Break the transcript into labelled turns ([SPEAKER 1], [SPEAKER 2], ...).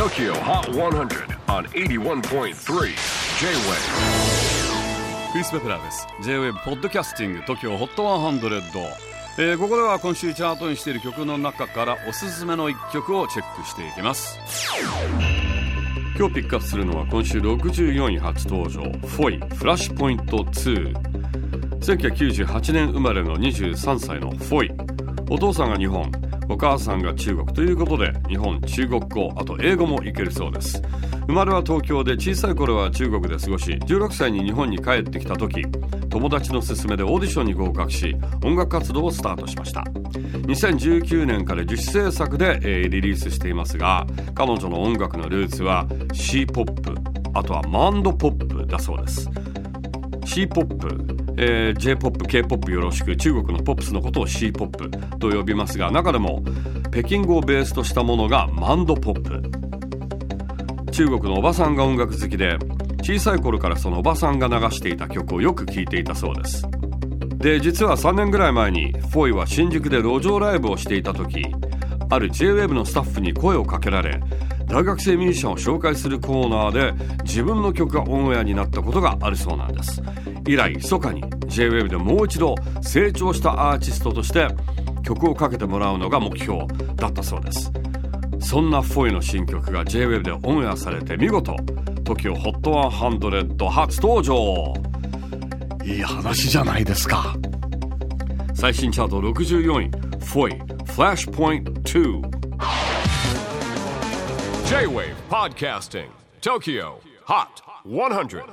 [SPEAKER 1] TOKYO HOT 100 on 81.3 J-WAVE
[SPEAKER 2] クリス・ベプラーです。J-WAVE ポッドキャスティング TOKYO HOT 100、えー、ここでは今週チャートにしている曲の中からおすすめの一曲をチェックしていきます。今日ピックアップするのは今週64位初登場。フォイフラッシュポイント2 1998年生まれの23歳のフォイ。お父さんが日本。お母さんが中国ということで日本中国語あと英語もいけるそうです。生まれは東京で小さい頃は中国で過ごし16歳に日本に帰ってきた時友達の勧めでオーディションに合格し音楽活動をスタートしました。2019年から自主制作で、え、リリースしていますが彼女の音楽のルーツは C ポップあとはマンドポップだそうです。C ポップえー、J-POP、K-POP よろしく。中国のポップスのことを C-POP と呼びますが中でも北京語をベースとしたものがマンドポップ。中国のおばさんが音楽好きで小さい頃からそのおばさんが流していた曲をよく聴いていたそうです。で実は3年ぐらい前にフォイは新宿で路上ライブをしていた時ある JWAVE のスタッフに声をかけられ大学生ミュージシャンを紹介するコーナーで自分の曲がオンエアになったことがあるそうなんです。以来密かに JWAVE でもう一度成長したアーティストとして曲をかけてもらうのが目標だったそうです。そんなフォイの新曲が JWAVE でオンエアされて見事 TOKIOHOT100 初登場。
[SPEAKER 3] いい話じゃないですか。
[SPEAKER 2] 最新チャート64位フォイ。Flashpoint 2
[SPEAKER 1] J-WAVE PODCASTING TOKYO HOT 100